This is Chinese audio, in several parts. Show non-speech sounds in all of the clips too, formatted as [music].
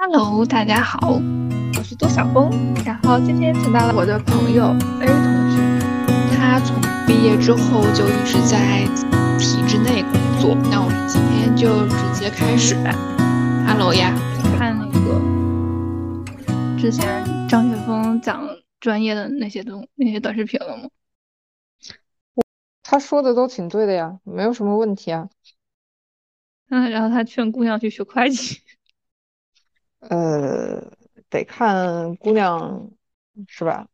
Hello，大家好，我是周晓峰。然后今天请到了我的朋友 A 同学，他从毕业之后就一直在体制内工作。那我们今天就直接开始吧。Hello 呀，看那个之前张雪峰讲专业的那些东那些短视频了吗？他说的都挺对的呀，没有什么问题啊。嗯，然后他劝姑娘去学会计。呃，得看姑娘是吧？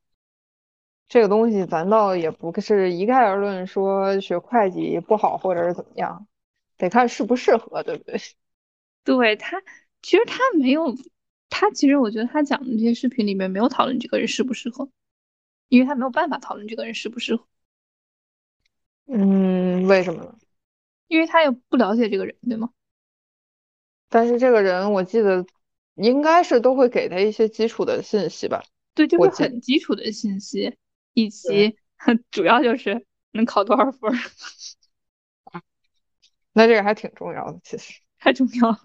这个东西咱倒也不是一概而论，说学会计不好或者是怎么样，得看适不适合，对不对？[laughs] 对他，其实他没有，他其实我觉得他讲的这些视频里面没有讨论这个人适不适合，因为他没有办法讨论这个人适不适合。嗯，为什么呢？因为他也不了解这个人，对吗？但是这个人我记得应该是都会给他一些基础的信息吧？对，就是很基础的信息，以及 [laughs] 主要就是能考多少分儿。那这个还挺重要的，其实太重要了。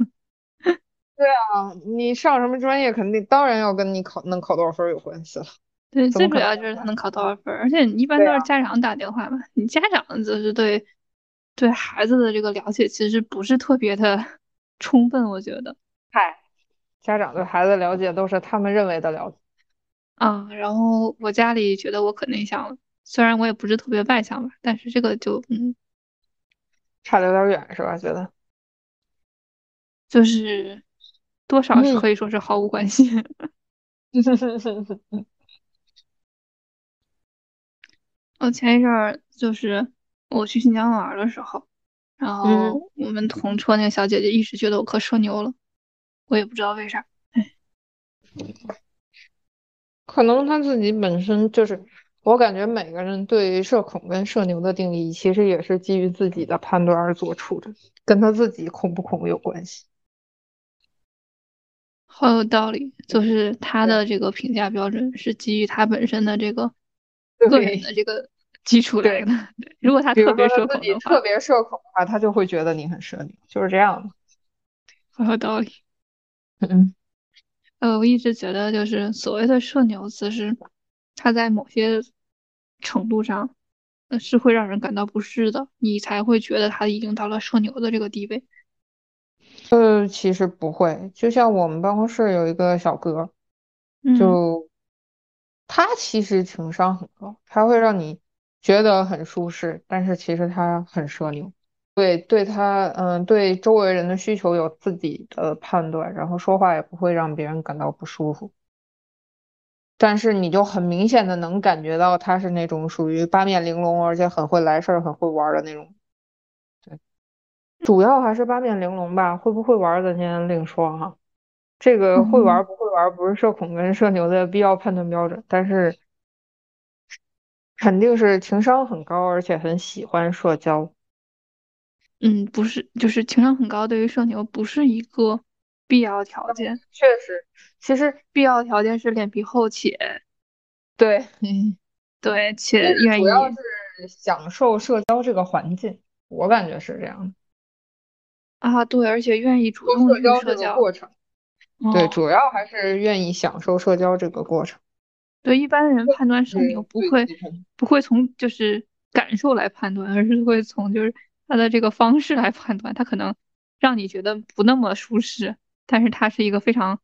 [laughs] 对啊，你上什么专业，肯定当然要跟你考能考多少分有关系了。对，最主要就是他能考多少分，而且一般都是家长打电话嘛。你家长就是对对孩子的这个了解其实不是特别的充分，我觉得。嗨，家长对孩子了解都是他们认为的了解。啊，然后我家里觉得我可内向了，虽然我也不是特别外向吧，但是这个就嗯，差的有点远是吧？觉得就是多少是可以说是毫无关系。[laughs] 我前一阵儿就是我去新疆玩的时候，然后我们同车那个小姐姐一直觉得我可社牛了，我也不知道为啥。哎，可能他自己本身就是，我感觉每个人对社恐跟社牛的定义，其实也是基于自己的判断而做出的，跟他自己恐不恐有关系。好有道理，就是他的这个评价标准是基于他本身的这个。个人的这个基础来的。[laughs] 如果他特别社恐的话，特别社恐的话，他就会觉得你很社牛，就是这样的。很有道理。嗯。呃，我一直觉得，就是所谓的社牛，其实他在某些程度上，呃，是会让人感到不适的，你才会觉得他已经到了社牛的这个地位。呃，其实不会，就像我们办公室有一个小哥，就。他其实情商很高，他会让你觉得很舒适，但是其实他很社牛，对对他，嗯，对周围人的需求有自己的判断，然后说话也不会让别人感到不舒服。但是你就很明显的能感觉到他是那种属于八面玲珑，而且很会来事儿、很会玩的那种。对，主要还是八面玲珑吧，会不会玩咱先另说哈。这个会玩不会玩不是社恐跟社牛的必要判断标准，但是肯定是情商很高，而且很喜欢社交。嗯，不是，就是情商很高，对于社牛不是一个必要条件。确实，其实必要条件是脸皮厚且 [laughs] 对，对，且愿意。主要是享受社交这个环境，我感觉是这样的。啊，对，而且愿意主动社交这个过程。对，主要还是愿意享受社交这个过程。对，一般人判断社牛不会不会从就是感受来判断，而是会从就是他的这个方式来判断。他可能让你觉得不那么舒适，但是他是一个非常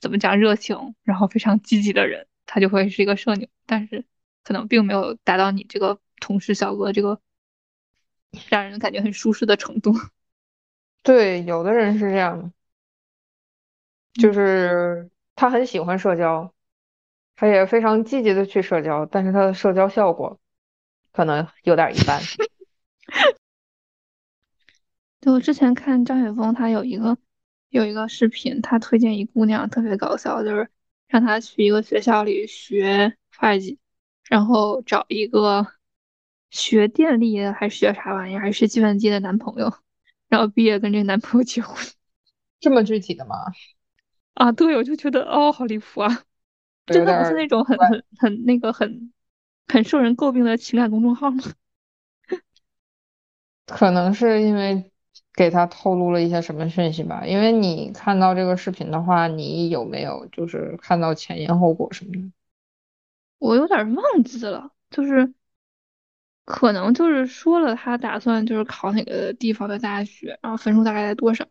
怎么讲热情，然后非常积极的人，他就会是一个社牛。但是可能并没有达到你这个同事小哥这个让人感觉很舒适的程度。[laughs] 对，有的人是这样的。就是他很喜欢社交，他也非常积极的去社交，但是他的社交效果可能有点一般。[laughs] 就我之前看张雪峰，他有一个有一个视频，他推荐一姑娘特别搞笑，就是让她去一个学校里学会计，然后找一个学电力的还是学啥玩意儿，还是计算机的男朋友，然后毕业跟这个男朋友结婚。[laughs] 这么具体的吗？啊，对，我就觉得哦，好离谱啊！真的不是那种很很很那个很很受人诟病的情感公众号吗？[laughs] 可能是因为给他透露了一些什么讯息吧？因为你看到这个视频的话，你有没有就是看到前因后果什么的？我有点忘记了，就是可能就是说了他打算就是考哪个地方的大学，然后分数大概在多少。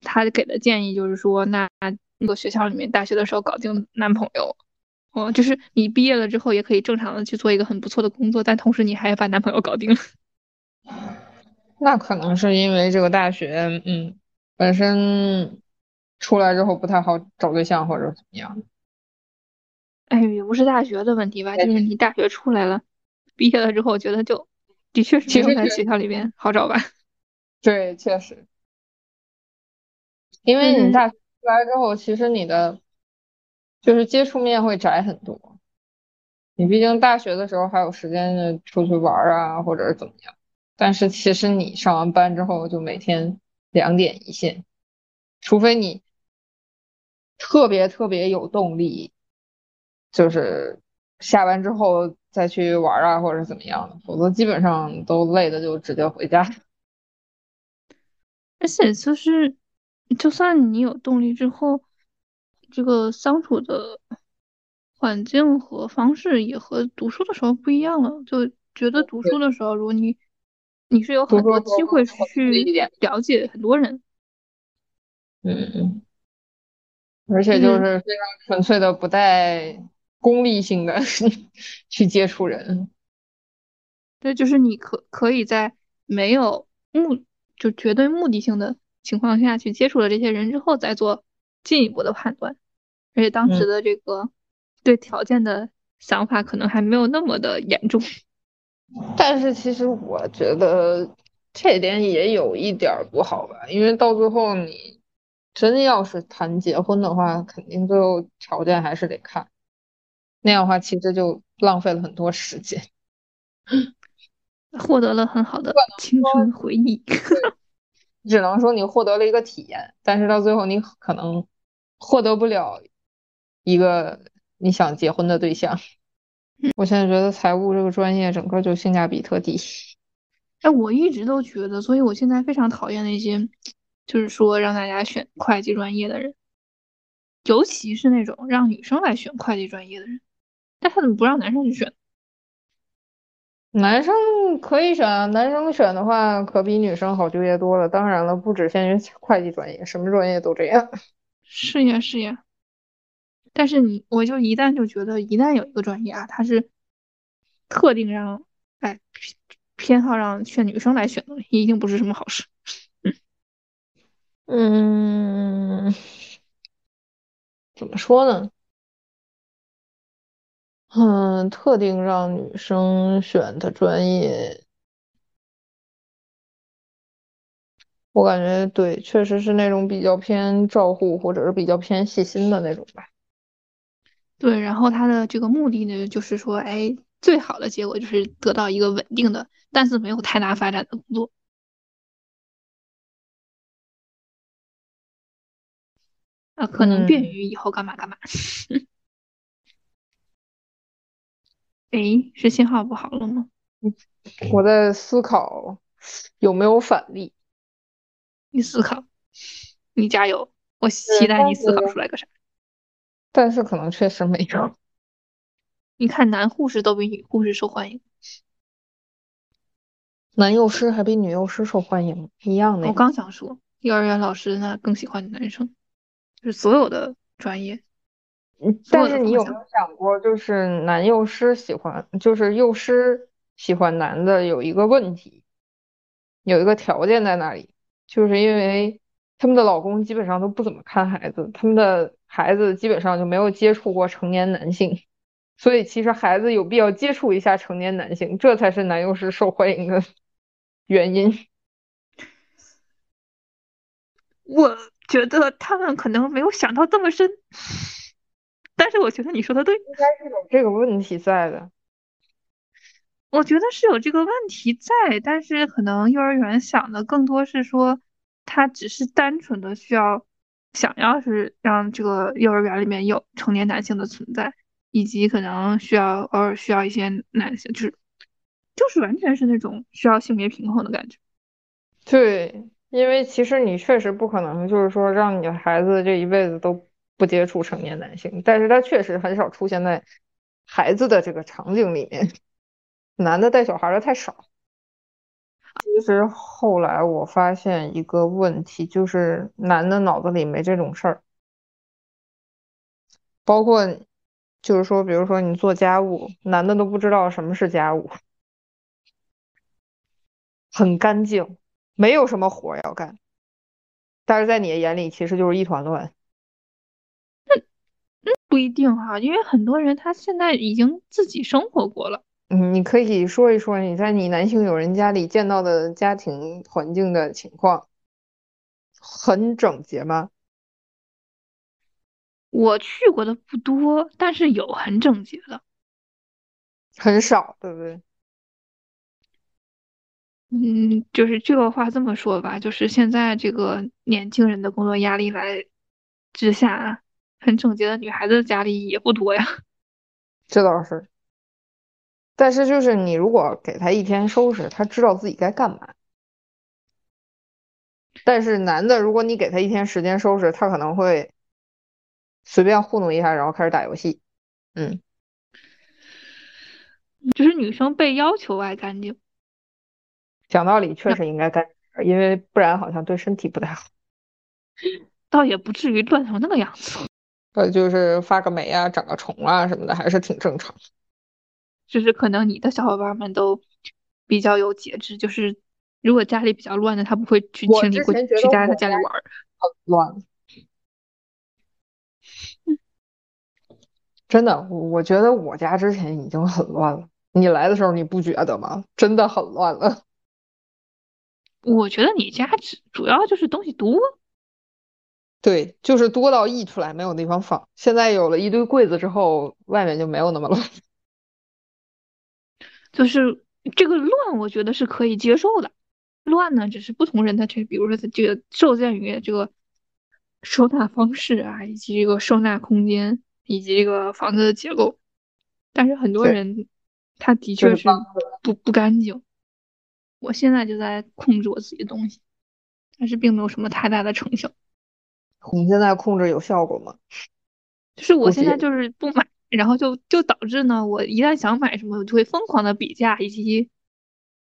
他给的建议就是说，那那个学校里面大学的时候搞定男朋友，哦，就是你毕业了之后也可以正常的去做一个很不错的工作，但同时你还把男朋友搞定了。[laughs] 那可能是因为这个大学，嗯，本身出来之后不太好找对象或者怎么样。哎，也不是大学的问题吧，就是你大学出来了，毕业了之后觉得就的确是没有在学校里边好找吧。[laughs] 对，确实，因为你大学出来之后，其实你的就是接触面会窄很多。你毕竟大学的时候还有时间出去玩啊，或者是怎么样。但是其实你上完班之后就每天两点一线，除非你特别特别有动力，就是下班之后再去玩啊或者怎么样的，否则基本上都累的就直接回家。[laughs] 而且就是，就算你有动力之后，这个相处的环境和方式也和读书的时候不一样了，就觉得读书的时候如果你。你是有很多机会去了解很多人，嗯，而且就是非常纯粹的不带功利性的 [laughs] 去接触人，对，就是你可可以在没有目就绝对目的性的情况下去接触了这些人之后再做进一步的判断，而且当时的这个对条件的想法可能还没有那么的严重。但是其实我觉得这点也有一点不好吧，因为到最后你真要是谈结婚的话，肯定最后条件还是得看，那样的话其实就浪费了很多时间，[laughs] 获得了很好的青春回忆。[laughs] 只能说你获得了一个体验，但是到最后你可能获得不了一个你想结婚的对象。我现在觉得财务这个专业整个就性价比特低。哎，我一直都觉得，所以我现在非常讨厌那些，就是说让大家选会计专业的人，尤其是那种让女生来选会计专业的人。但他怎么不让男生去选？男生可以选啊，男生选的话可比女生好就业多了。当然了，不只限于会计专业，什么专业都这样。是呀，是呀。但是你，我就一旦就觉得，一旦有一个专业啊，它是特定让，哎，偏好让选女生来选的，一定不是什么好事。嗯，怎么说呢？嗯，特定让女生选的专业，我感觉对，确实是那种比较偏照护，或者是比较偏细心的那种吧。对，然后他的这个目的呢，就是说，哎，最好的结果就是得到一个稳定的，但是没有太大发展的工作，啊，可能便于以后干嘛干嘛。哎，是信号不好了吗？我在思考有没有反例。你思考，你加油，我期待你思考出来个啥。但是可能确实没有。[laughs] 你看，男护士都比女护士受欢迎，男幼师还比女幼师受欢迎，一样的。我刚想说，幼儿园老师那更喜欢男生，就是所有的专业。嗯，但是你有没有想过，就是男幼师喜欢，就是幼师喜欢男的有一个问题，有一个条件在那里，就是因为他们的老公基本上都不怎么看孩子，他们的。孩子基本上就没有接触过成年男性，所以其实孩子有必要接触一下成年男性，这才是男幼师受欢迎的原因。[laughs] 我觉得他们可能没有想到这么深，但是我觉得你说的对，应该是有这个问题在的。我觉得是有这个问题在，但是可能幼儿园想的更多是说，他只是单纯的需要。想要是让这个幼儿园里面有成年男性的存在，以及可能需要偶尔需要一些男性，就是就是完全是那种需要性别平衡的感觉。对，因为其实你确实不可能就是说让你的孩子这一辈子都不接触成年男性，但是他确实很少出现在孩子的这个场景里面，[laughs] 男的带小孩的太少。其实后来我发现一个问题，就是男的脑子里没这种事儿，包括就是说，比如说你做家务，男的都不知道什么是家务，很干净，没有什么活要干，但是在你的眼里其实就是一团乱。那那不一定哈，因为很多人他现在已经自己生活过了。嗯，你可以说一说你在你男性友人家里见到的家庭环境的情况，很整洁吗？我去过的不多，但是有很整洁的，很少，对不对？嗯，就是这个话这么说吧，就是现在这个年轻人的工作压力来之下，很整洁的女孩子家里也不多呀。这倒是。但是就是你如果给他一天收拾，他知道自己该干嘛。但是男的，如果你给他一天时间收拾，他可能会随便糊弄一下，然后开始打游戏。嗯，就是女生被要求爱干净。讲道理，确实应该干，因为不然好像对身体不太好。[laughs] 倒也不至于乱成那个样子。呃，就是发个霉啊，长个虫啊什么的，还是挺正常。就是可能你的小伙伴们都比较有节制，就是如果家里比较乱的，他不会去清理，过去家他家里玩。很乱。真的，我觉得我家之前已经很乱了。你来的时候你不觉得吗？真的很乱了。[laughs] 我觉得你家主主要就是东西多。对，就是多到溢出来没有地方放。现在有了一堆柜子之后，外面就没有那么乱。就是这个乱，我觉得是可以接受的。乱呢，只是不同人他去，比如说他这个受限于这个收纳方式啊，以及这个收纳空间，以及这个房子的结构。但是很多人他的确是不不干净。我现在就在控制我自己的东西，但是并没有什么太大的成效。你现在控制有效果吗？就是我现在就是不买。然后就就导致呢，我一旦想买什么，我就会疯狂的比价，以及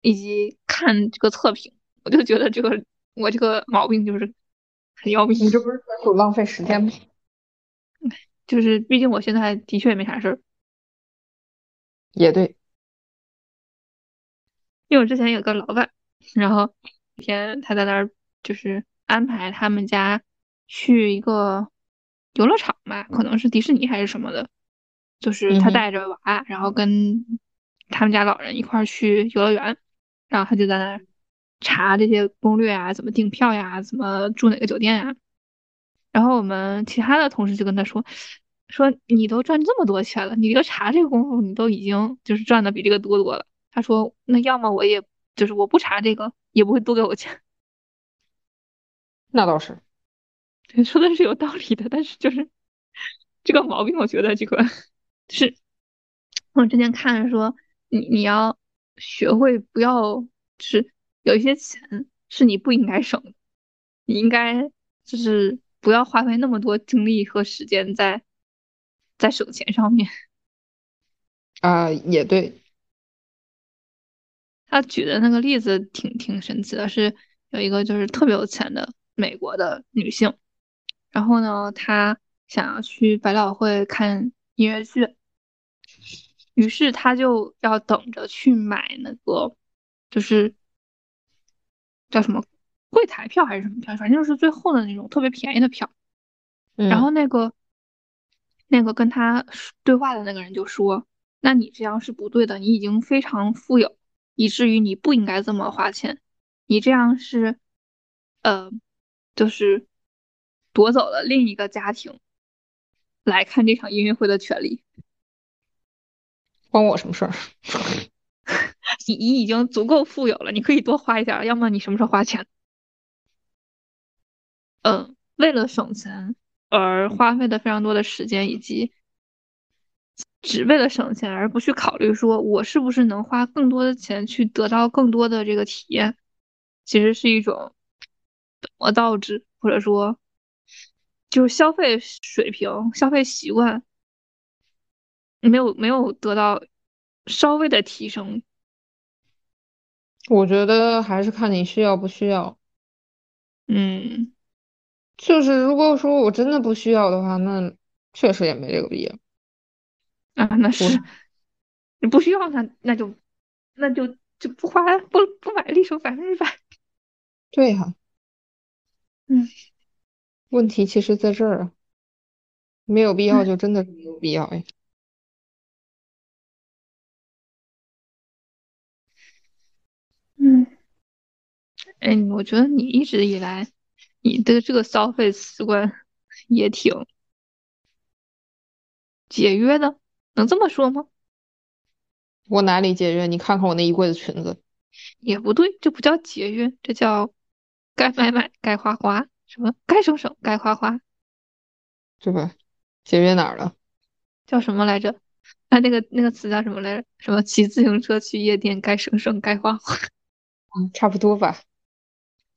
以及看这个测评，我就觉得这个我这个毛病就是很要命。你这不是纯属浪费时间吗？[laughs] 就是毕竟我现在的确也没啥事儿。也对，因为我之前有个老板，然后一天他在那儿就是安排他们家去一个游乐场吧，可能是迪士尼还是什么的。就是他带着娃，然后跟他们家老人一块儿去游乐园，然后他就在那儿查这些攻略啊，怎么订票呀，怎么住哪个酒店呀。然后我们其他的同事就跟他说：“说你都赚这么多钱了，你这个查这个功夫，你都已经就是赚的比这个多多了。”他说：“那要么我也就是我不查这个，也不会多给我钱。[laughs] ”那倒是，对，说的是有道理的，但是就是这个毛病，我觉得这个。是，我之前看说，你你要学会不要，就是有一些钱是你不应该省的，你应该就是不要花费那么多精力和时间在在省钱上面。[laughs] 啊，也对。他举的那个例子挺挺神奇的，是有一个就是特别有钱的美国的女性，然后呢，她想要去百老汇看。音乐剧，于是他就要等着去买那个，就是叫什么柜台票还是什么票，反正就是最后的那种特别便宜的票。然后那个那个跟他对话的那个人就说：“那你这样是不对的，你已经非常富有，以至于你不应该这么花钱。你这样是，呃，就是夺走了另一个家庭。”来看这场音乐会的权利，关我什么事儿？[laughs] 你你已经足够富有了，你可以多花一点。要么你什么时候花钱？嗯，为了省钱而花费的非常多的时间，以及只为了省钱而不去考虑说我是不是能花更多的钱去得到更多的这个体验，其实是一种本末倒置，或者说就是消费水平、消费习惯没有没有得到稍微的提升。我觉得还是看你需要不需要。嗯，就是如果说我真的不需要的话，那确实也没这个必要。啊，那是你不需要，那那就那就就不花不不买立手百分之百。对哈，嗯，问题其实在这儿啊，没有必要就真的是没有必要呀。嗯，哎，我觉得你一直以来你的这个消费习惯也挺节约的，能这么说吗？我哪里节约？你看看我那衣柜的裙子。也不对，这不叫节约，这叫该买买，该花花，什么该省省，该花花，对吧？节约哪儿了？叫什么来着？啊，那个那个词叫什么来着？什么骑自行车去夜店，该省省，该花花。嗯，差不多吧。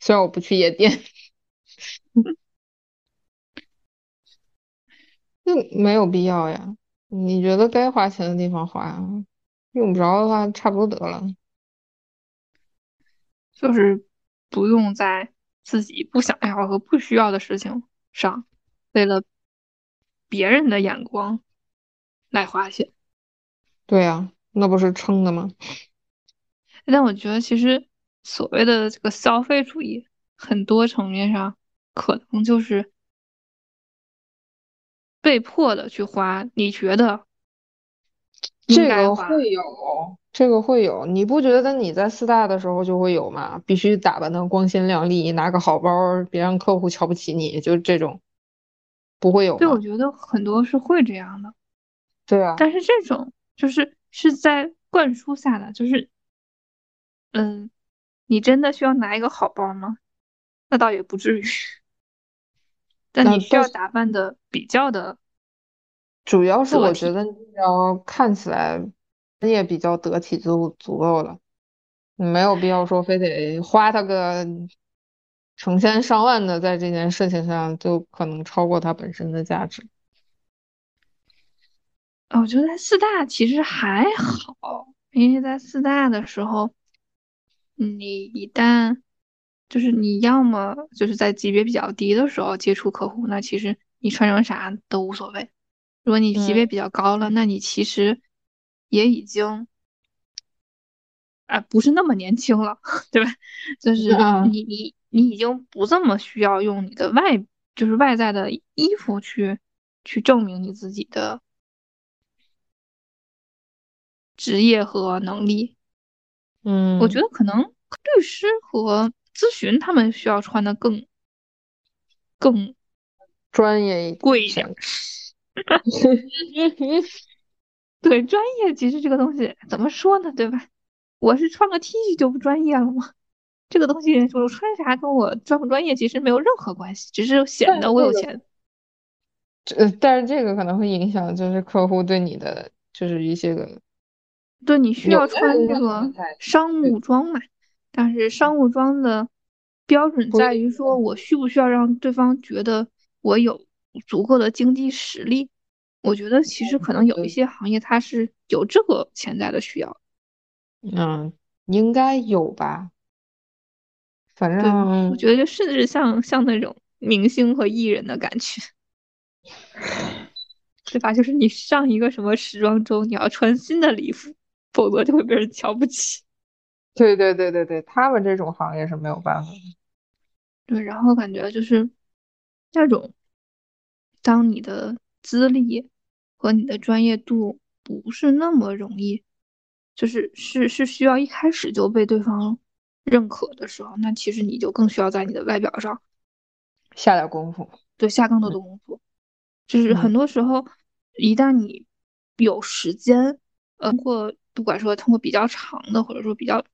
虽然我不去夜店，[laughs] 那没有必要呀。你觉得该花钱的地方花，用不着的话，差不多得了。就是不用在自己不想要和不需要的事情上，为了别人的眼光来花钱。对呀，那不是撑的吗？但我觉得，其实所谓的这个消费主义，很多层面上可能就是被迫的去花。你觉得这个会有？这个会有，你不觉得你在四大的时候就会有吗？必须打扮的光鲜亮丽，拿个好包，别让客户瞧不起你，就这种，不会有对，我觉得很多是会这样的。对啊。但是这种就是是在灌输下的，就是，嗯，你真的需要拿一个好包吗？那倒也不至于。[laughs] 但你需要打扮的比较的，主要是我觉得你要看起来。也比较得体就足够了，没有必要说非得花他个成千上万的在这件事情上，就可能超过它本身的价值。我觉得在四大其实还好，因为在四大的时候，你一旦就是你要么就是在级别比较低的时候接触客户，那其实你穿成啥都无所谓。如果你级别比较高了，那你其实。也已经，啊，不是那么年轻了，[laughs] 对吧？就是你你你已经不这么需要用你的外，就是外在的衣服去去证明你自己的职业和能力。嗯，我觉得可能律师和咨询他们需要穿的更更专业一点，贵一点。[laughs] 对，专业其实这个东西怎么说呢，对吧？我是穿个 T 恤就不专业了吗？这个东西我穿啥跟我专不专业其实没有任何关系，只是显得我有钱。这但是这个可能会影响，就是客户对你的就是一些个，对你需要穿这个商务装嘛？但是商务装的标准在于说我需不需要让对方觉得我有足够的经济实力。我觉得其实可能有一些行业它是有这个潜在的需要，嗯，应该有吧。反正我觉得就甚至像像那种明星和艺人的感觉，对吧？就是你上一个什么时装周，你要穿新的礼服，否则就会被人瞧不起。[laughs] 对对对对对，他们这种行业是没有办法。对，然后感觉就是那种，当你的资历。和你的专业度不是那么容易，就是是是需要一开始就被对方认可的时候，那其实你就更需要在你的外表上下点功夫，对，下更多的功夫。就是很多时候，一旦你有时间，呃，通过不管说通过比较长的，或者说比较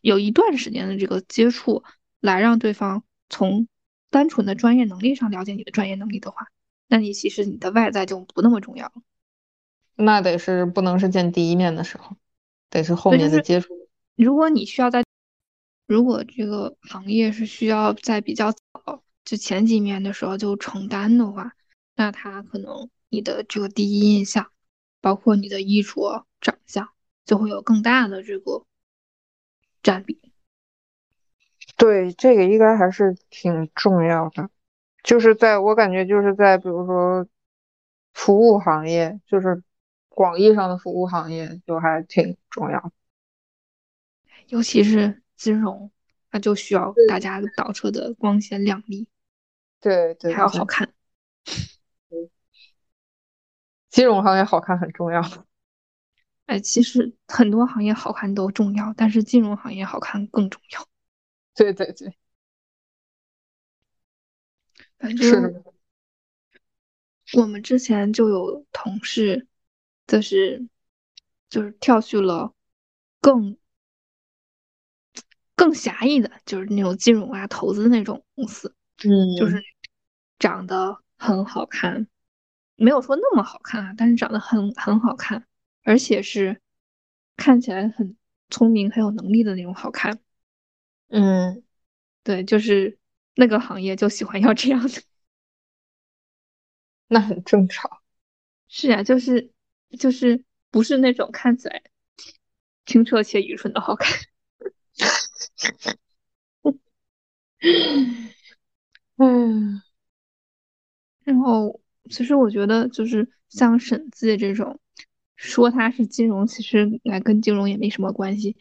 有一段时间的这个接触，来让对方从单纯的专业能力上了解你的专业能力的话，那你其实你的外在就不那么重要了。那得是不能是见第一面的时候，得是后面的接触。如果你需要在如果这个行业是需要在比较早就前几面的时候就承担的话，那他可能你的这个第一印象，包括你的衣着、长相，就会有更大的这个占比。对，这个应该还是挺重要的。就是在我感觉，就是在比如说服务行业，就是广义上的服务行业，就还挺重要。尤其是金融，那就需要大家导车的光鲜亮丽，对对，还要好看。[laughs] 金融行业好看很重要。哎，其实很多行业好看都重要，但是金融行业好看更重要。对对对，反正我们之前就有同事，就是就是跳去了更。更狭义的就是那种金融啊、投资那种公司，嗯，就是长得很好看，没有说那么好看啊，但是长得很很好看，而且是看起来很聪明、很有能力的那种好看。嗯，对，就是那个行业就喜欢要这样的，那很正常。是啊，就是就是不是那种看起来清澈且愚蠢的好看。[laughs] 嗯，然后其实我觉得，就是像审计这种，说它是金融，其实来跟金融也没什么关系，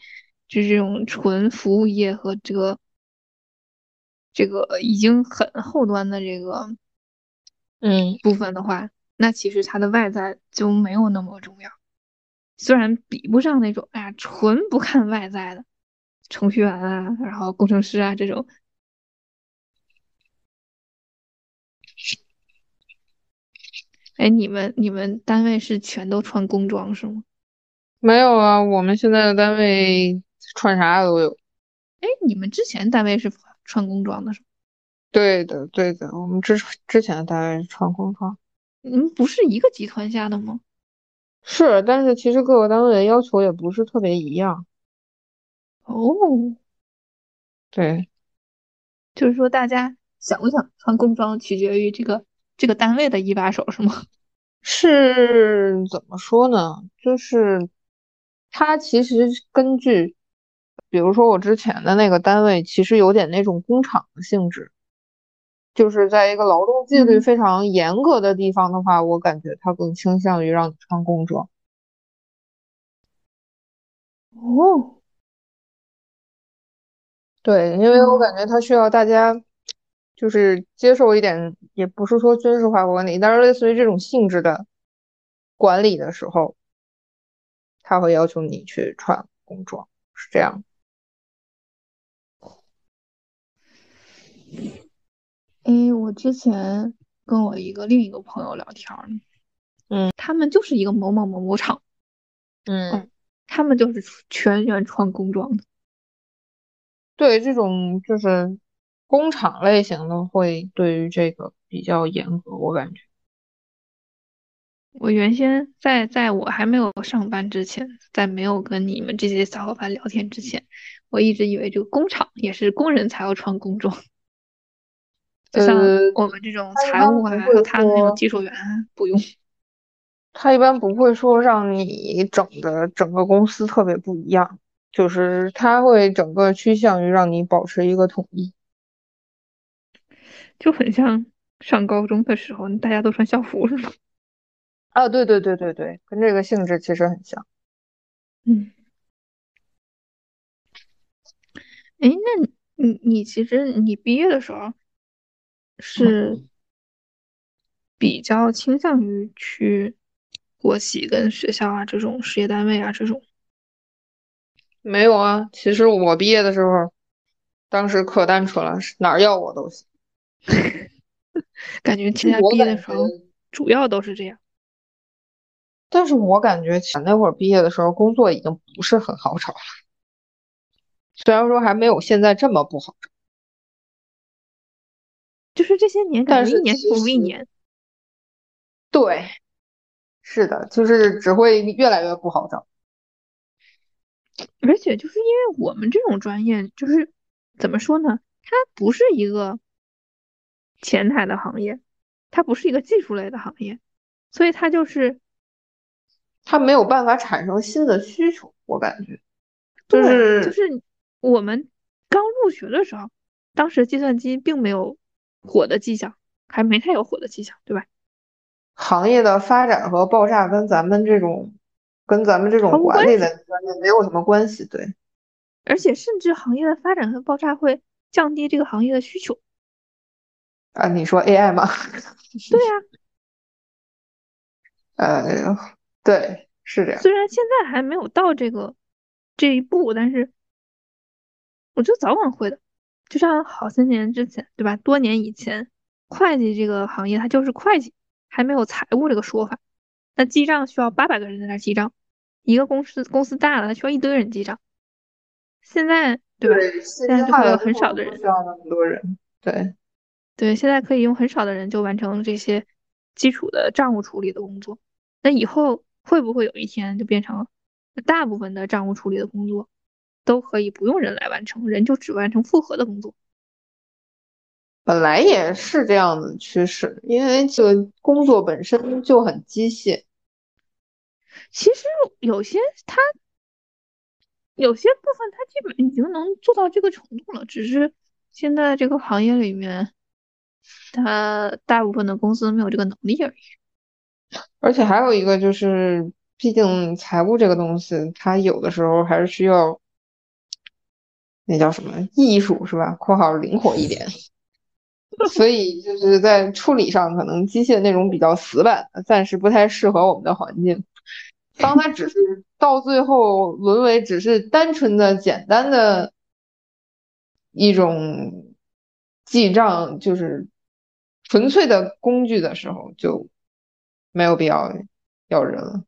就是这种纯服务业和这个这个已经很后端的这个嗯部分的话，那其实它的外在就没有那么重要，虽然比不上那种哎呀纯不看外在的。程序员啊，然后工程师啊这种。哎，你们你们单位是全都穿工装是吗？没有啊，我们现在的单位穿啥都有。哎，你们之前单位是穿工装的是吗？对的，对的，我们之之前的单位是穿工装。你们不是一个集团下的吗？是，但是其实各个单位的要求也不是特别一样。哦，对，就是说大家想不想穿工装，取决于这个这个单位的一把手，是吗？[laughs] 是怎么说呢？就是他其实根据，比如说我之前的那个单位，其实有点那种工厂的性质，就是在一个劳动纪律非常严格的地方的话，我感觉他更倾向于让你穿工装。哦。对，因为我感觉他需要大家，就是接受一点，也不是说军事化管理，但是类似于这种性质的管理的时候，他会要求你去穿工装，是这样。哎，我之前跟我一个另一个朋友聊天，嗯，他们就是一个某某某某厂，嗯，他们就是全员穿工装的。对这种就是工厂类型的，会对于这个比较严格，我感觉。我原先在在我还没有上班之前，在没有跟你们这些小伙伴聊天之前，我一直以为这个工厂也是工人才要穿工装，就像我们这种财务啊，还有他们那种技术员不用。[laughs] 他一般不会说让你整的整个公司特别不一样。就是他会整个趋向于让你保持一个统一，就很像上高中的时候，大家都穿校服是吗？啊，对对对对对，跟这个性质其实很像。嗯，哎，那你你其实你毕业的时候是比较倾向于去国企跟学校啊这种事业单位啊这种。没有啊，其实我毕业的时候，当时可单纯了，哪儿要我都行。[laughs] 感觉现在毕业的时候主要都是这样。但是我感觉前那会儿毕业的时候，工作已经不是很好找了。虽然说还没有现在这么不好找，就是这些年，感觉一年不如一年。对，是的，就是只会越来越不好找。而且就是因为我们这种专业，就是怎么说呢？它不是一个前台的行业，它不是一个技术类的行业，所以它就是它没有办法产生新的需求。我感觉，就是就是我们刚入学的时候，当时计算机并没有火的迹象，还没太有火的迹象，对吧？行业的发展和爆炸跟咱们这种跟咱们这种管理的专业没有什么关系，对。而且甚至行业的发展和爆炸会降低这个行业的需求。啊，你说 AI 吗？对呀。呃，对，是这样。虽然现在还没有到这个这一步，但是我觉得早晚会的。就像好些年之前，对吧？多年以前，会计这个行业它就是会计，还没有财务这个说法。那记账需要八百个人在那记账，一个公司公司大了，它需要一堆人记账。现在对吧？现在就会有很少的人，需要那么多人。对，对，现在可以用很少的人就完成这些基础的账务处理的工作。那以后会不会有一天就变成大部分的账务处理的工作都可以不用人来完成，人就只完成复合的工作？本来也是这样的趋势，因为这个工作本身就很机械。其实有些他。有些部分它基本已经能做到这个程度了，只是现在这个行业里面，它大部分的公司没有这个能力而已。而且还有一个就是，毕竟财务这个东西，它有的时候还是需要那叫什么艺术是吧？（括号灵活一点）。[laughs] 所以就是在处理上，可能机械内容比较死板，暂时不太适合我们的环境。当它只是到最后沦为只是单纯的、简单的一种记账，就是纯粹的工具的时候，就没有必要要人了。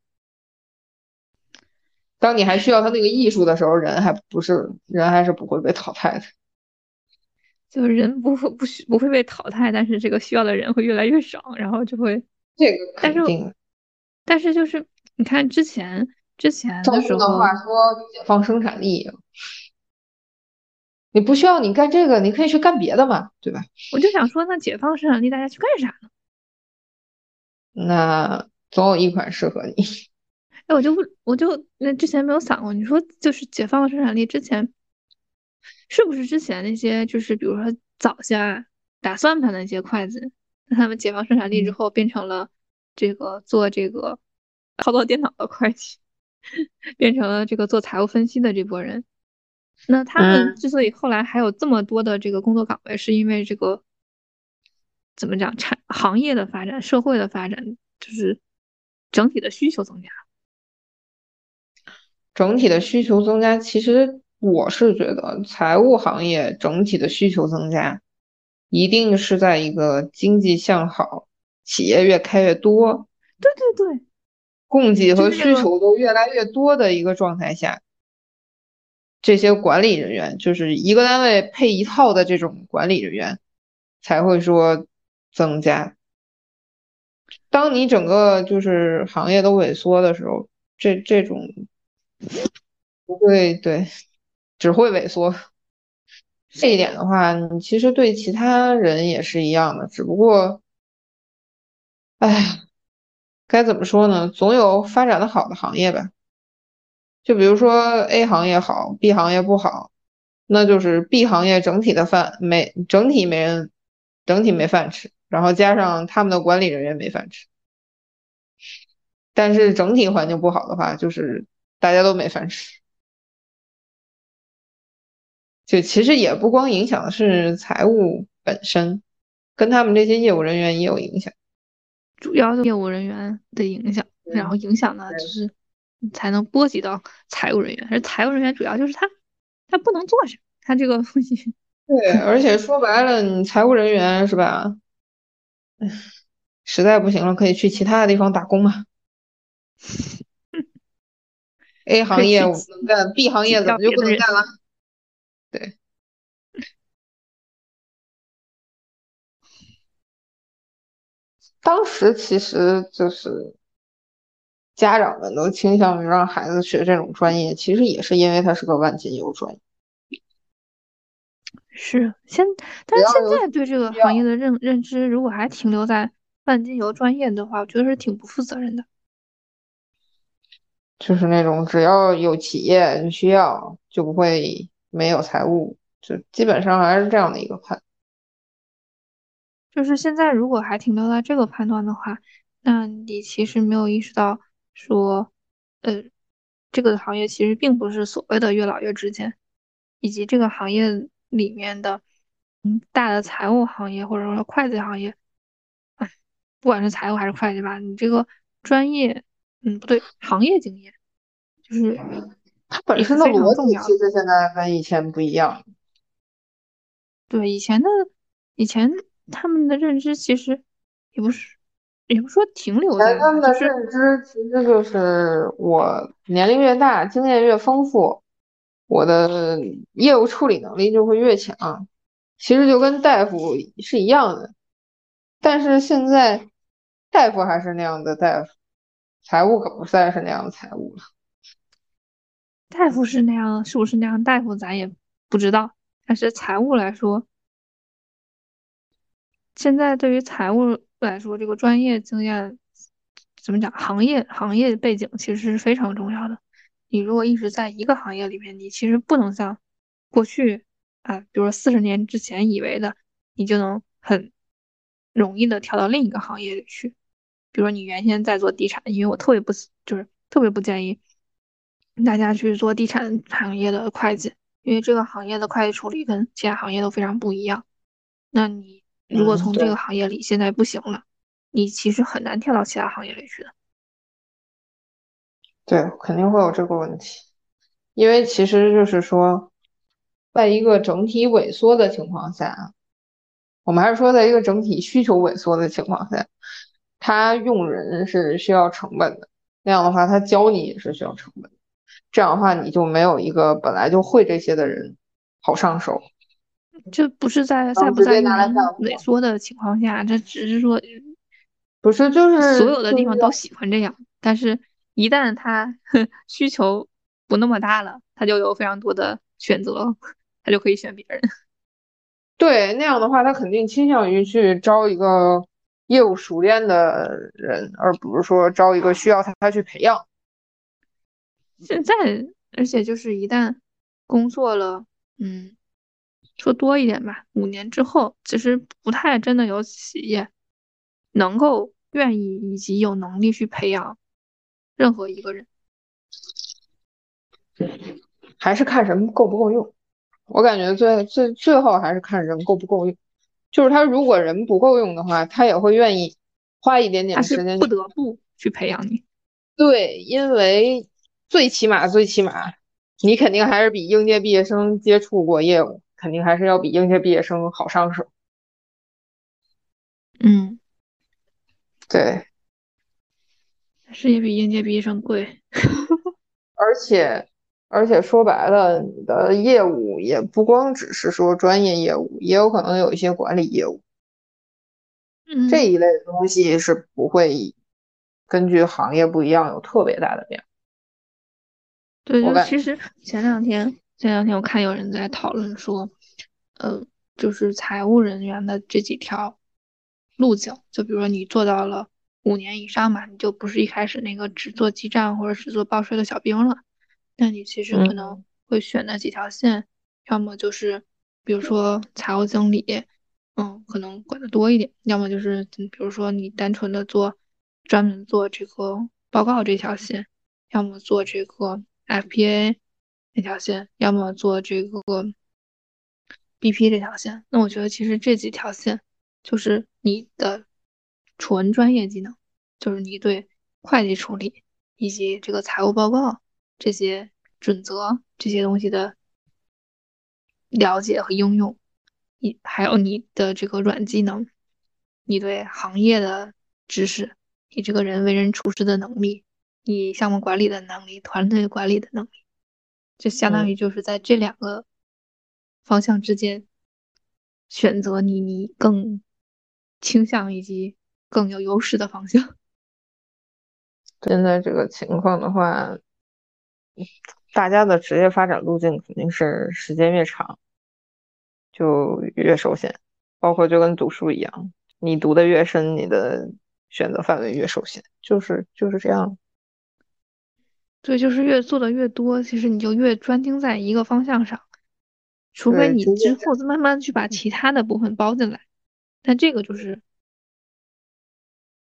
当你还需要他那个艺术的时候，人还不是人，还是不会被淘汰的。就人不会不需不会被淘汰，但是这个需要的人会越来越少，然后就会这个肯定。但是就是。你看之前之前的时候，话说解放生产力，你不需要你干这个，你可以去干别的嘛，对吧？我就想说，那解放生产力，大家去干啥呢？那总有一款适合你。哎，我就不我就那之前没有想过，你说就是解放了生产力之前，是不是之前那些就是比如说早下打算盘的那些会计，那他们解放生产力之后变成了这个做这个。操作电脑的会计 [laughs] 变成了这个做财务分析的这波人，那他们之所以后来还有这么多的这个工作岗位，是因为这个怎么讲产行业的发展、社会的发展，就是整体的需求增加。整体的需求增加，其实我是觉得财务行业整体的需求增加，一定是在一个经济向好、企业越开越多。对对对。供给和需求都越来越多的一个状态下，这些管理人员就是一个单位配一套的这种管理人员才会说增加。当你整个就是行业都萎缩的时候，这这种不会对，只会萎缩。这一点的话，你其实对其他人也是一样的，只不过，哎。该怎么说呢？总有发展的好的行业呗。就比如说 A 行业好，B 行业不好，那就是 B 行业整体的饭没整体没人，整体没饭吃，然后加上他们的管理人员没饭吃。但是整体环境不好的话，就是大家都没饭吃。就其实也不光影响的是财务本身，跟他们这些业务人员也有影响。主要的业务人员的影响，然后影响呢，就是才能波及到财务人员。而财务人员主要就是他，他不能做啥，他这个东西。[laughs] 对，而且说白了，你财务人员是吧？实在不行了，可以去其他的地方打工嘛。A 行业我能干，B 行业怎么就不能干了？对。当时其实就是家长们都倾向于让孩子学这种专业，其实也是因为它是个万金油专业。是现，但是现在对这个行业的认认知，如果还停留在万金油专业的话，我觉得是挺不负责任的。就是那种只要有企业需要，就不会没有财务，就基本上还是这样的一个判。就是现在如果还停留在这个判断的话，那你其实没有意识到说，呃，这个行业其实并不是所谓的越老越值钱，以及这个行业里面的，嗯，大的财务行业或者说会计行业，哎，不管是财务还是会计吧，你这个专业。嗯，不对，行业经验就是它本身的逻辑，其实现在跟以前不一样。对，以前的以前他们的认知其实也不是，也不说停留在，他们的认知其实就是我年龄越大，经验越丰富，我的业务处理能力就会越强。其实就跟大夫是一样的，但是现在大夫还是那样的大夫。财务可不再是那样的财务了，大夫是那样，是不是那样？大夫咱也不知道。但是财务来说，现在对于财务来说，这个专业经验怎么讲？行业行业背景其实是非常重要的。你如果一直在一个行业里面，你其实不能像过去啊，比如说四十年之前以为的，你就能很容易的跳到另一个行业里去。比如说你原先在做地产，因为我特别不就是特别不建议大家去做地产行业的会计，因为这个行业的会计处理跟其他行业都非常不一样。那你如果从这个行业里现在不行了，你其实很难跳到其他行业里去的。对，肯定会有这个问题，因为其实就是说，在一个整体萎缩的情况下，我们还是说在一个整体需求萎缩的情况下。他用人是需要成本的，那样的话，他教你也是需要成本。这样的话，你就没有一个本来就会这些的人好上手。这不是在在不在萎缩的情况下，这只是说，不是就是所有的地方都喜欢这样，但是一旦他 [laughs] 需求不那么大了，他就有非常多的选择，他就可以选别人。[laughs] 对，那样的话，他肯定倾向于去招一个。业务熟练的人，而不是说招一个需要他他去培养。现在，而且就是一旦工作了，嗯，说多一点吧，五年之后，其实不太真的有企业能够愿意以及有能力去培养任何一个人。还是看人够不够用。我感觉最最最后还是看人够不够用。就是他，如果人不够用的话，他也会愿意花一点点时间，不得不去培养你。对，因为最起码最起码，你肯定还是比应届毕业生接触过业务，肯定还是要比应届毕业生好上手。嗯，对，是也比应届毕业生贵，[laughs] 而且。而且说白了，你的业务也不光只是说专业业务，也有可能有一些管理业务。嗯，这一类的东西是不会根据行业不一样有特别大的变化。对，就其实前两天前两天我看有人在讨论说，呃，就是财务人员的这几条路径，就比如说你做到了五年以上嘛，你就不是一开始那个只做记账或者只做报税的小兵了。那你其实可能会选那几条线，要么就是比如说财务经理，嗯，可能管的多一点；要么就是比如说你单纯的做专门做这个报告这条线，要么做这个 FPA 那条线，要么做这个 BP 这条线。那我觉得其实这几条线就是你的纯专业技能，就是你对会计处理以及这个财务报告。这些准则，这些东西的了解和应用，你还有你的这个软技能，你对行业的知识，你这个人为人处事的能力，你项目管理的能力，团队管理的能力，就相当于就是在这两个方向之间选择你你更倾向以及更有优势的方向。现在这个情况的话。大家的职业发展路径肯定是时间越长，就越受限，包括就跟读书一样，你读的越深，你的选择范围越受限，就是就是这样。对，就是越做的越多，其实你就越专精在一个方向上，除非你之后再慢慢去把其他的部分包进来，但这个就是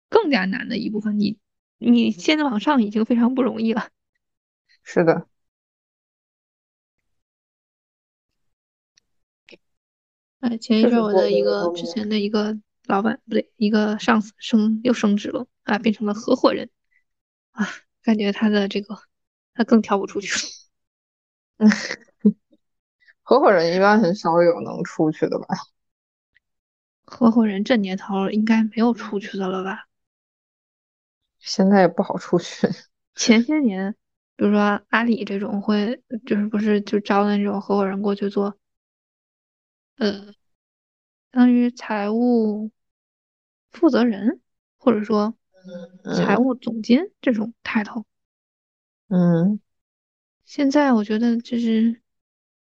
更加难的一部分。你你现在往上已经非常不容易了。是的。哎，前一阵我的一个之前的一个老板不对，一个上司升又升职了啊，变成了合伙人啊。感觉他的这个，他更跳不出去了。[laughs] 合伙人一般很少有能出去的吧？合伙人这年头应该没有出去的了吧？现在也不好出去。[laughs] 前些年，比如说阿里这种会，就是不是就招的那种合伙人过去做，呃，相当于财务负责人，或者说。财务总监这种抬头，嗯，现在我觉得就是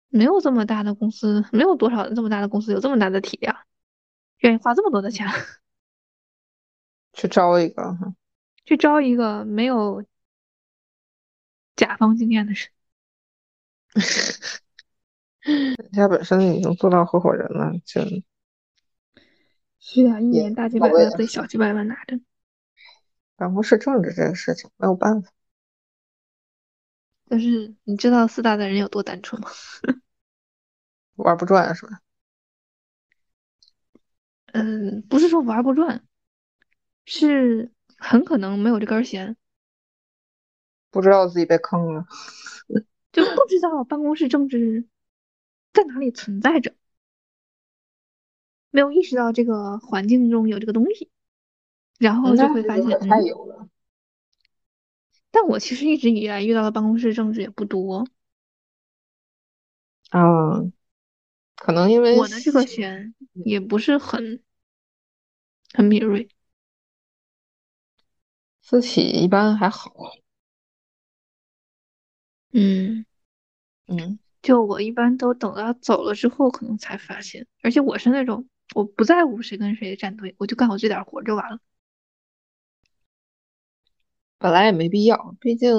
没有这么大的公司，没有多少这么大的公司有这么大的体量，愿意花这么多的钱 [laughs] 去招一个，去招一个没有甲方经验的人。[laughs] 人家本身已经做到合伙人了，就，是啊，一年大几百万，不对，小几百万拿着。办公室政治这个事情没有办法，但是你知道四大的人有多单纯吗？玩不转是吧？嗯，不是说玩不转，是很可能没有这根弦，不知道自己被坑了，就不知道办公室政治在哪里存在着，没有意识到这个环境中有这个东西。然后就会发现，太有了。但我其实一直以来遇到的办公室政治也不多。啊，可能因为我的这个弦也不是很很敏锐。私企一般还好。嗯嗯，就我一般都等到走了之后，可能才发现。而且我是那种我不在乎谁跟谁站队，我就干我这点活就完了。本来也没必要，毕竟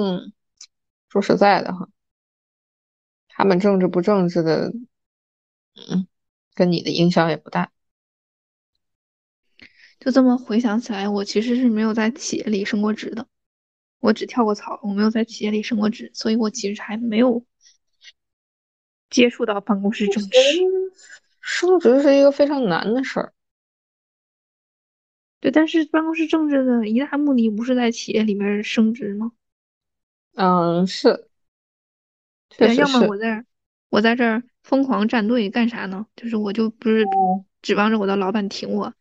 说实在的哈，他们政治不政治的，嗯，跟你的影响也不大。就这么回想起来，我其实是没有在企业里升过职的，我只跳过槽，我没有在企业里升过职，所以我其实还没有接触到办公室政治。升职是一个非常难的事儿。对，但是办公室政治的一大目的不是在企业里面升职吗？嗯，是。对，要么我在我在这儿疯狂站队干啥呢？就是我就不是指望着我的老板挺我，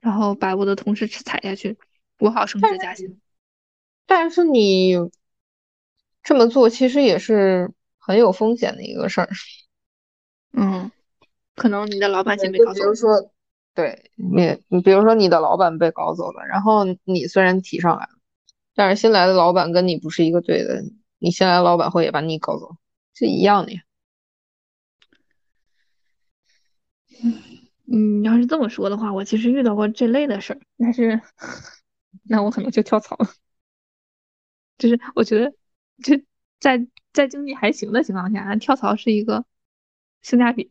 然后把我的同事踩下去，我好升职加薪。但是你这么做其实也是很有风险的一个事儿。嗯，可能你的老板先被搞走。比如说对你，你比如说你的老板被搞走了，然后你虽然提上来了，但是新来的老板跟你不是一个队的，你新来的老板会也把你搞走，是一样的呀。嗯你，要是这么说的话，我其实遇到过这类的事儿，但是 [laughs] 那我可能就跳槽了。[laughs] 就是我觉得，就在在经济还行的情况下，跳槽是一个性价比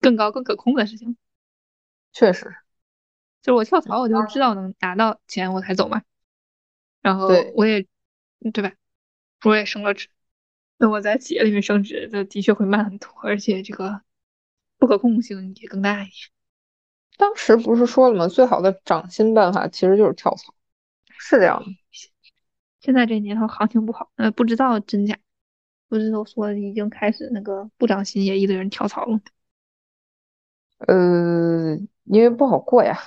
更高、更可控的事情。确实，就是我跳槽，我就知道能拿到钱，我才走嘛。然后我也，对吧？我也升了职，那我在企业里面升职，的的确会慢很多，而且这个不可控性也更大一点。当时不是说了吗？最好的涨薪办法其实就是跳槽，是这样的。现在这年头行情不好，呃，不知道真假，不知道说已经开始那个不涨薪也一堆人跳槽了。呃。因为不好过呀，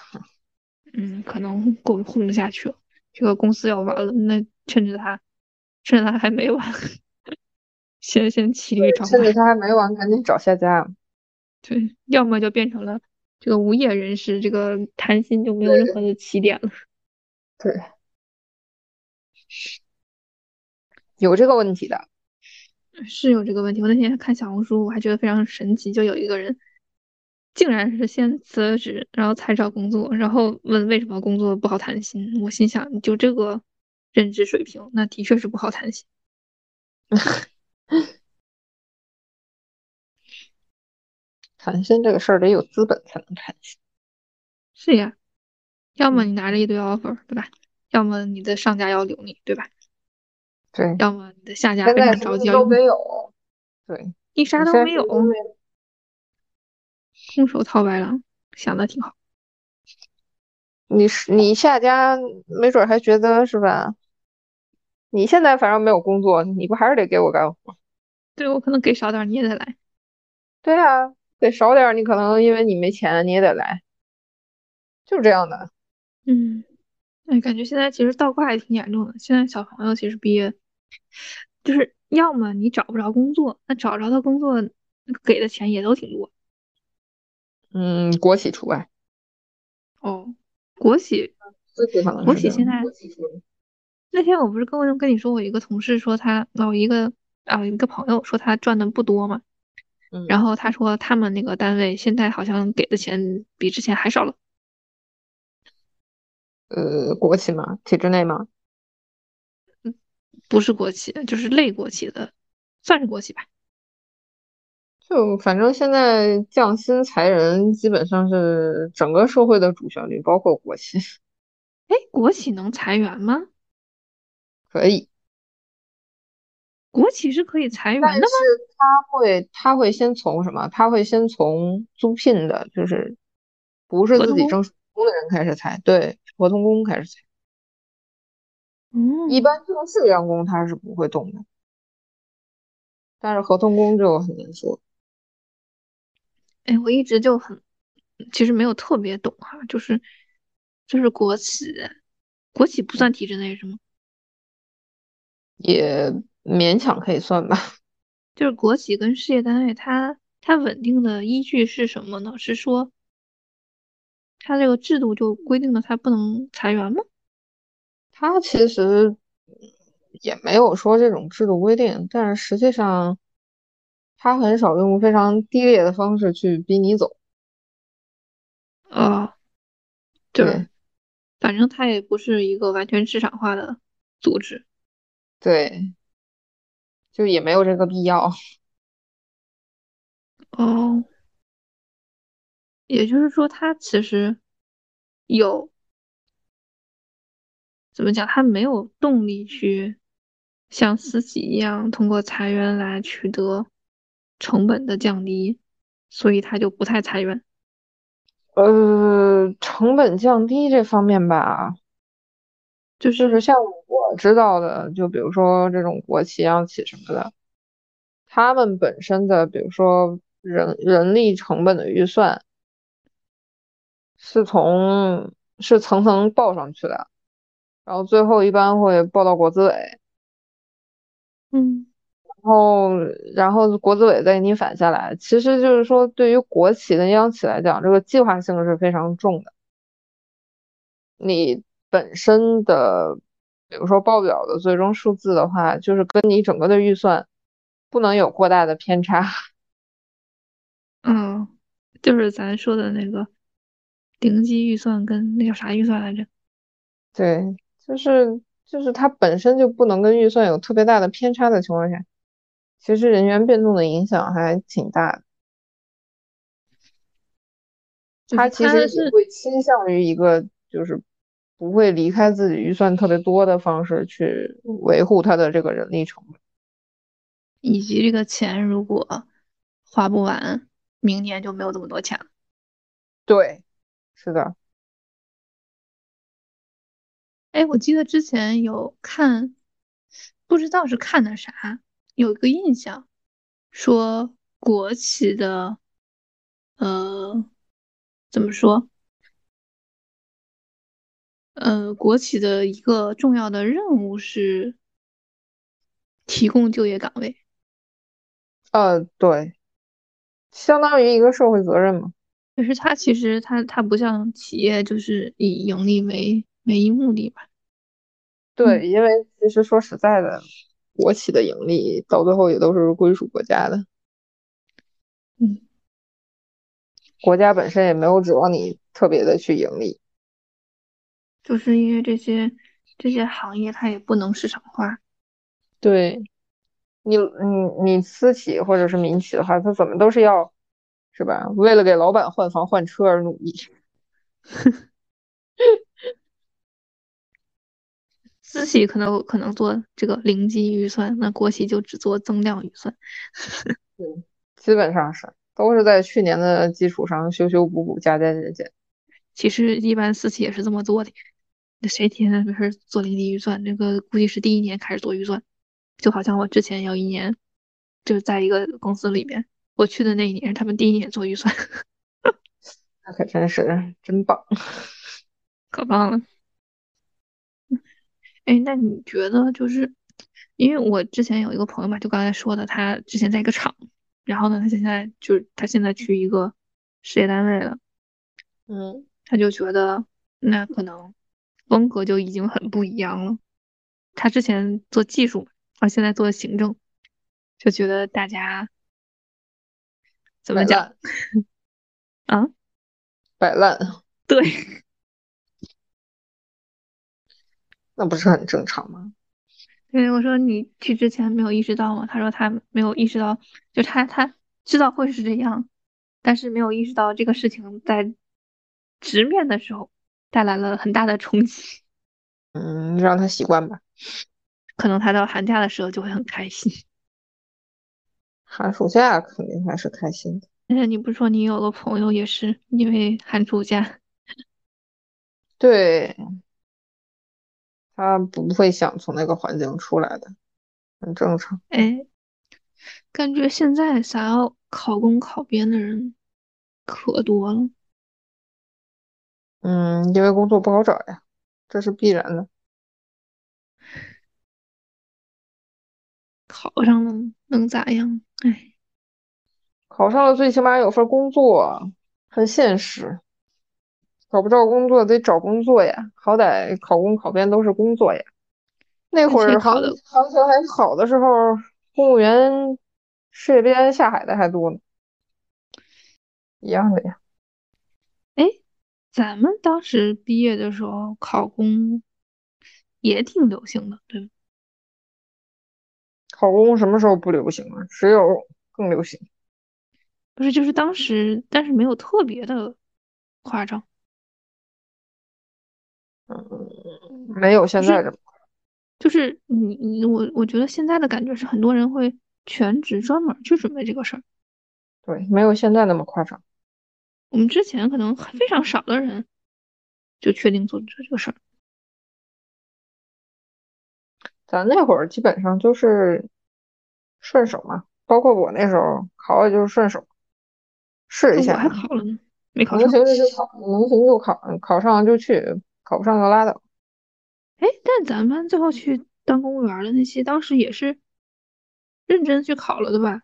[laughs] 嗯，可能过混不下去了，这个公司要完了，那趁着他，趁着他还没完，先先骑驴找马，趁着他还没完，赶紧找下家。对，要么就变成了这个无业人士，这个谈心就没有任何的起点了。对，有这个问题的，是有这个问题。我那天看小红书，我还觉得非常神奇，就有一个人。竟然是先辞了职，然后才找工作，然后问为什么工作不好谈心。我心想，就这个认知水平，那的确是不好谈心。谈心这个事儿得有资本才能谈薪。是呀，要么你拿着一堆 offer，对吧？要么你的上家要留你，对吧？对。要么你的下家非常着急要都没有。对。你啥都没有。空手套白狼，想的挺好。你是你下家没准还觉得是吧？你现在反正没有工作，你不还是得给我干活？对我可能给少点你也得来。对啊，给少点你可能因为你没钱你也得来，就是这样的。嗯，哎，感觉现在其实倒挂也挺严重的。现在小朋友其实毕业，就是要么你找不着工作，那找着的工作给的钱也都挺多。嗯，国企除外。哦，国企，国企现在。那天我不是跟我跟你说，我一个同事说他，我一个啊一个朋友说他赚的不多嘛。嗯。然后他说他们那个单位现在好像给的钱比之前还少了。呃，国企吗？体制内吗？嗯，不是国企，就是类国企的，算是国企吧。就反正现在降薪裁人基本上是整个社会的主旋律，包括国企。[laughs] 哎，国企能裁员吗？可以。国企是可以裁员的吗？但是他会，他会先从什么？他会先从租聘的，就是不是自己正式工的人开始裁，对，合同工开始裁。嗯。一般正式员工他是不会动的，但是合同工就很难说。哎，我一直就很，其实没有特别懂哈，就是就是国企，国企不算体制内是吗？也勉强可以算吧。[laughs] 就是国企跟事业单位，它它稳定的依据是什么呢？是说它这个制度就规定了它不能裁员吗？它其实也没有说这种制度规定，但是实际上。他很少用非常低劣的方式去逼你走，啊，对，反正他也不是一个完全市场化的组织，对，就也没有这个必要。哦，也就是说，他其实有怎么讲？他没有动力去像私企一样通过裁员来取得。成本的降低，所以他就不太裁员。呃，成本降低这方面吧，就是像我知道的，就比如说这种国企、央企什么的，他们本身的，比如说人人力成本的预算，是从是层层报上去的，然后最后一般会报到国资委。嗯。然后，然后国资委再给你返下来。其实就是说，对于国企跟央企来讲，这个计划性是非常重的。你本身的，比如说报表的最终数字的话，就是跟你整个的预算不能有过大的偏差。嗯，就是咱说的那个顶级预算跟那叫啥预算来着？对，就是就是它本身就不能跟预算有特别大的偏差的情况下。其实人员变动的影响还挺大的，他其实是会倾向于一个就是不会离开自己预算特别多的方式去维护他的这个人力成本，以及这个钱如果花不完，明年就没有这么多钱了。对，是的。哎，我记得之前有看，不知道是看的啥。有一个印象，说国企的，呃，怎么说？呃，国企的一个重要的任务是提供就业岗位。呃，对，相当于一个社会责任嘛。就是它其实它它不像企业，就是以盈利为唯一目的吧？对，因为其实说实在的。国企的盈利到最后也都是归属国家的。嗯，国家本身也没有指望你特别的去盈利，就是因为这些这些行业它也不能市场化。对，你你你私企或者是民企的话，它怎么都是要，是吧？为了给老板换房换车而努力。[laughs] 私企可能可能做这个零基预算，那国企就只做增量预算。[laughs] 对，基本上是都是在去年的基础上修修补补、加加减减。其实一般私企也是这么做的。那谁天天没事做零基预算？那个估计是第一年开始做预算。就好像我之前有一年，就是在一个公司里边，我去的那一年，他们第一年做预算，[laughs] 那可真是真棒，可棒了。哎，那你觉得就是，因为我之前有一个朋友嘛，就刚才说的，他之前在一个厂，然后呢，他现在就是他现在去一个事业单位了，嗯，他就觉得那可能风格就已经很不一样了。他之前做技术。而现在做行政，就觉得大家怎么讲啊？摆烂。对，[laughs] 那不是很正常吗？对，我说你去之前没有意识到吗？他说他没有意识到，就他他知道会是这样，但是没有意识到这个事情在直面的时候带来了很大的冲击。嗯，让他习惯吧。可能他到寒假的时候就会很开心，寒暑假肯定还是开心的。而且你不说你有个朋友也是因为寒暑假？[laughs] 对，他不会想从那个环境出来的，很正常。哎，感觉现在想要考公考编的人可多了。嗯，因为工作不好找呀，这是必然的。考上了能咋样？哎，考上了最起码有份工作，很现实。找不着工作得找工作呀，好歹考公考编都是工作呀。那会儿行行情还好的时候，公务员事业编下海的还多呢，一样的呀。哎，咱们当时毕业的时候考公也挺流行的，对吧？考公什么时候不流行了？只有更流行。不是，就是当时，但是没有特别的夸张。嗯，没有现在这么。就是你你我，我觉得现在的感觉是很多人会全职专门去准备这个事儿。对，没有现在那么夸张。我们之前可能非常少的人就确定做这个事儿。咱那会儿基本上就是顺手嘛，包括我那时候考也就是顺手试一下。我还考了呢，没考上。能行就考，能行就考，考上就去，考不上就拉倒。哎，但咱们最后去当公务员的那些，当时也是认真去考了的吧？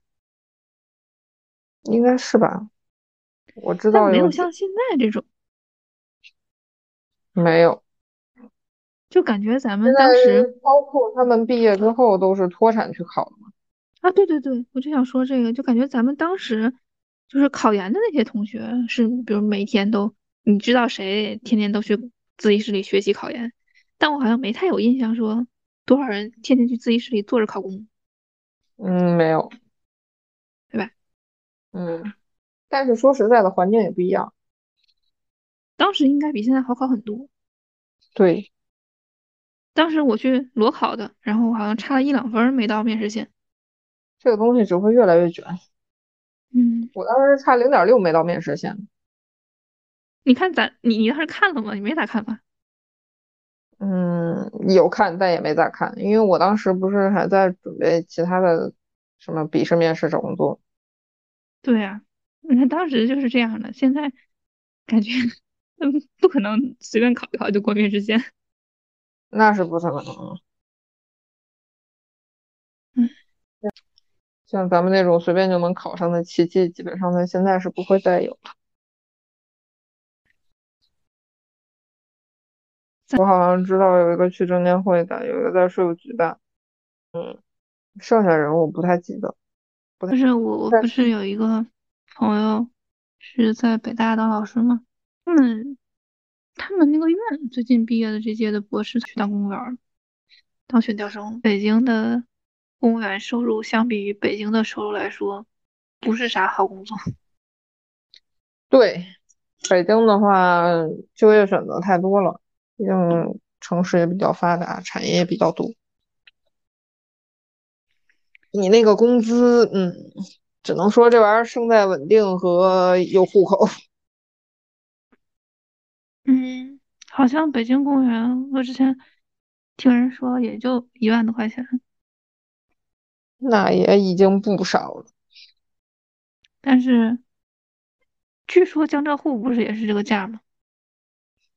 应该是吧？我知道没有像现在这种，没有。就感觉咱们当时，包括他们毕业之后都是脱产去考的嘛。啊，对对对，我就想说这个，就感觉咱们当时就是考研的那些同学，是比如每天都，你知道谁天天都去自习室里学习考研，但我好像没太有印象说多少人天天去自习室里坐着考公。嗯，没有，对吧？嗯，但是说实在的，环境也不一样。当时应该比现在好考很多。对。当时我去裸考的，然后好像差了一两分没到面试线。这个东西只会越来越卷。嗯，我当时差零点六没到面试线。你看咱你你当时看了吗？你没咋看吧？嗯，有看，但也没咋看，因为我当时不是还在准备其他的什么笔试面试找工作。对呀，你看当时就是这样的，现在感觉嗯 [laughs] 不可能随便考一考就过面试线。那是不可能。嗯，像咱们那种随便就能考上的奇迹，基本上在现在是不会再有了。我好像知道有一个去证监会的，有一个在税务局的。嗯，剩下人我不太记得。不是我，我不是有一个朋友，是在北大当老师吗？他们他们那个院最近毕业的这届的博士去当公务员，当选调生。北京的公务员收入相比于北京的收入来说，不是啥好工作。对，北京的话就业选择太多了，毕竟城市也比较发达，产业也比较多。你那个工资，嗯，只能说这玩意儿胜在稳定和有户口。好像北京公务员，我之前听人说也就一万多块钱，那也已经不少了。但是据说江浙沪不是也是这个价吗？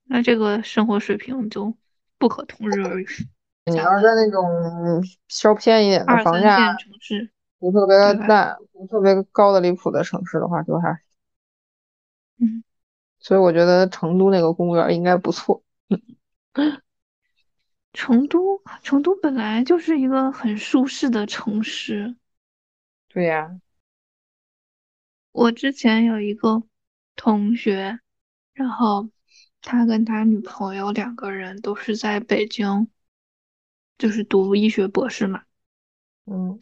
那这个生活水平就不可同日而语。[laughs] 你要是在那种稍偏一点的房价，城市不特别大、不特别高的离谱的城市的话，就还，嗯，所以我觉得成都那个公务员应该不错。[laughs] 成都，成都本来就是一个很舒适的城市。对呀，我之前有一个同学，然后他跟他女朋友两个人都是在北京。就是读医学博士嘛，嗯，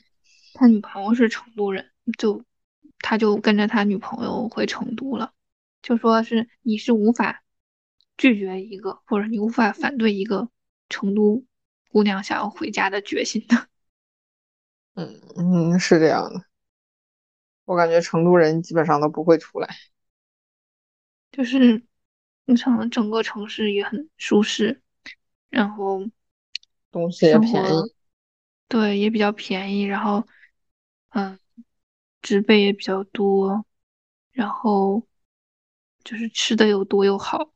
他女朋友是成都人，就他就跟着他女朋友回成都了，就说是你是无法拒绝一个，或者你无法反对一个成都姑娘想要回家的决心的。[laughs] 嗯嗯，是这样的，我感觉成都人基本上都不会出来，就是你想整个城市也很舒适，然后。东西也便宜，对，也比较便宜。然后，嗯，植被也比较多，然后就是吃的又多又好。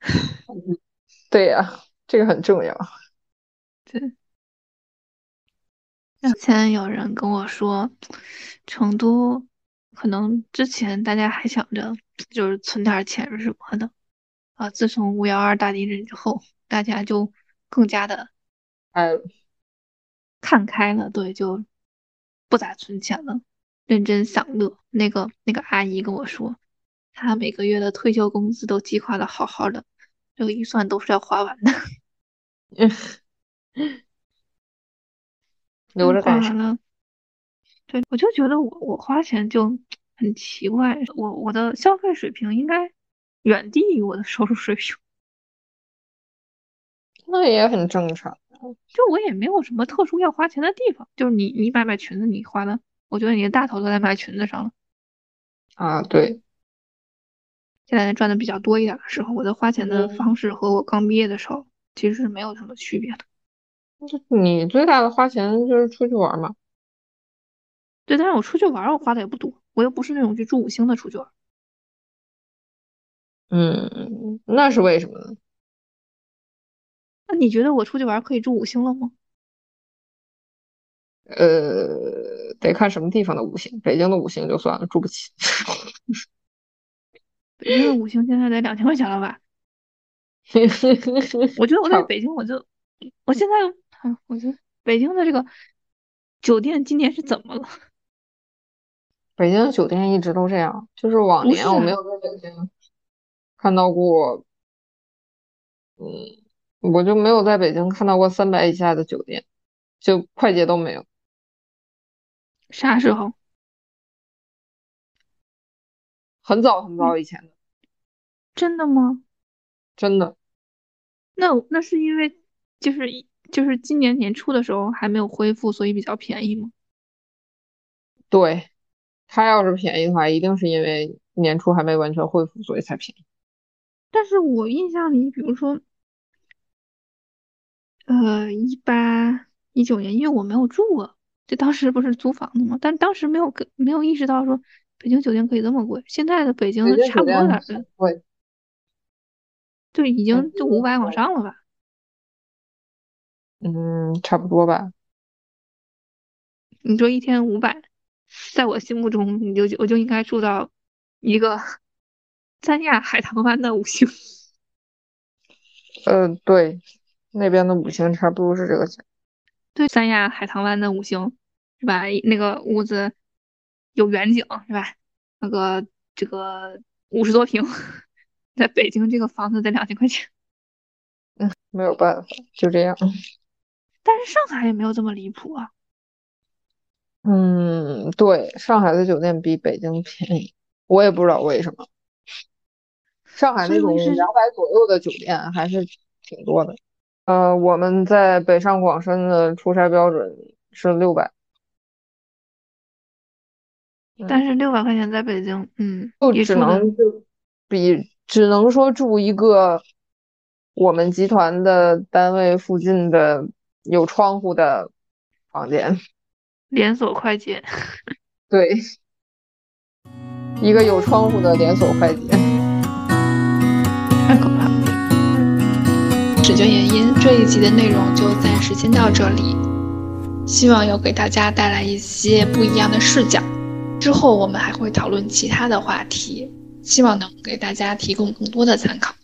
[laughs] 对呀，这个很重要。对。之前有人跟我说，成都可能之前大家还想着就是存点钱什么的，啊，自从五幺二大地震之后，大家就更加的。呃，看开了，对，就不咋存钱了，认真享乐。那个那个阿姨跟我说，她每个月的退休工资都计划的好好的，这个预算都是要花完的。[laughs] 留着干啥？对，我就觉得我我花钱就很奇怪，我我的消费水平应该远低于我的收入水平。[laughs] 那也很正常。就我也没有什么特殊要花钱的地方，就是你你买买裙子，你花的，我觉得你的大头都在买裙子上了。啊，对。现在赚的比较多一点的时候，我的花钱的方式和我刚毕业的时候其实是没有什么区别的。你最大的花钱就是出去玩嘛？对，但是我出去玩我花的也不多，我又不是那种去住五星的出去玩。嗯，那是为什么呢？那你觉得我出去玩可以住五星了吗？呃，得看什么地方的五星。北京的五星就算了，住不起。[laughs] 北京的五星现在得两千块钱了吧？我觉得我在北京，我就我现在，我觉得北京的这个酒店今年是怎么了？[laughs] 北京的酒店一直都这样，就是往年我没有在北京看到过，嗯。我就没有在北京看到过三百以下的酒店，就快捷都没有。啥时候？很早很早以前的。真的吗？真的。那那是因为就是就是今年年初的时候还没有恢复，所以比较便宜吗？对，它要是便宜的话，一定是因为年初还没完全恢复，所以才便宜。但是我印象里，比如说。呃，一八一九年，因为我没有住过，就当时不是租房子嘛，但当时没有跟没有意识到说北京酒店可以这么贵。现在的北京差不多点的，贵，就已经就五百往上了吧？嗯，差不多吧。你说一天五百，在我心目中，你就我就应该住到一个 [laughs] 三亚海棠湾的五星。嗯，[laughs] 对。那边的五星差不多是这个钱，对，三亚海棠湾的五星是吧？那个屋子有远景是吧？那个这个五十多平，[laughs] 在北京这个房子得两千块钱。嗯，没有办法，就这样。[laughs] 但是上海也没有这么离谱啊。嗯，对，上海的酒店比北京便宜，我也不知道为什么。上海那种两百左右的酒店还是挺多的。呃，我们在北上广深的出差标准是六百，但是六百块钱在北京，嗯，就只能就比只能说住一个我们集团的单位附近的有窗户的房间，[laughs] 连锁快捷，[laughs] 对，一个有窗户的连锁快捷。太可怕了！只就原因，这一集的内容就暂时先到这里，希望有给大家带来一些不一样的视角。之后我们还会讨论其他的话题，希望能给大家提供更多的参考。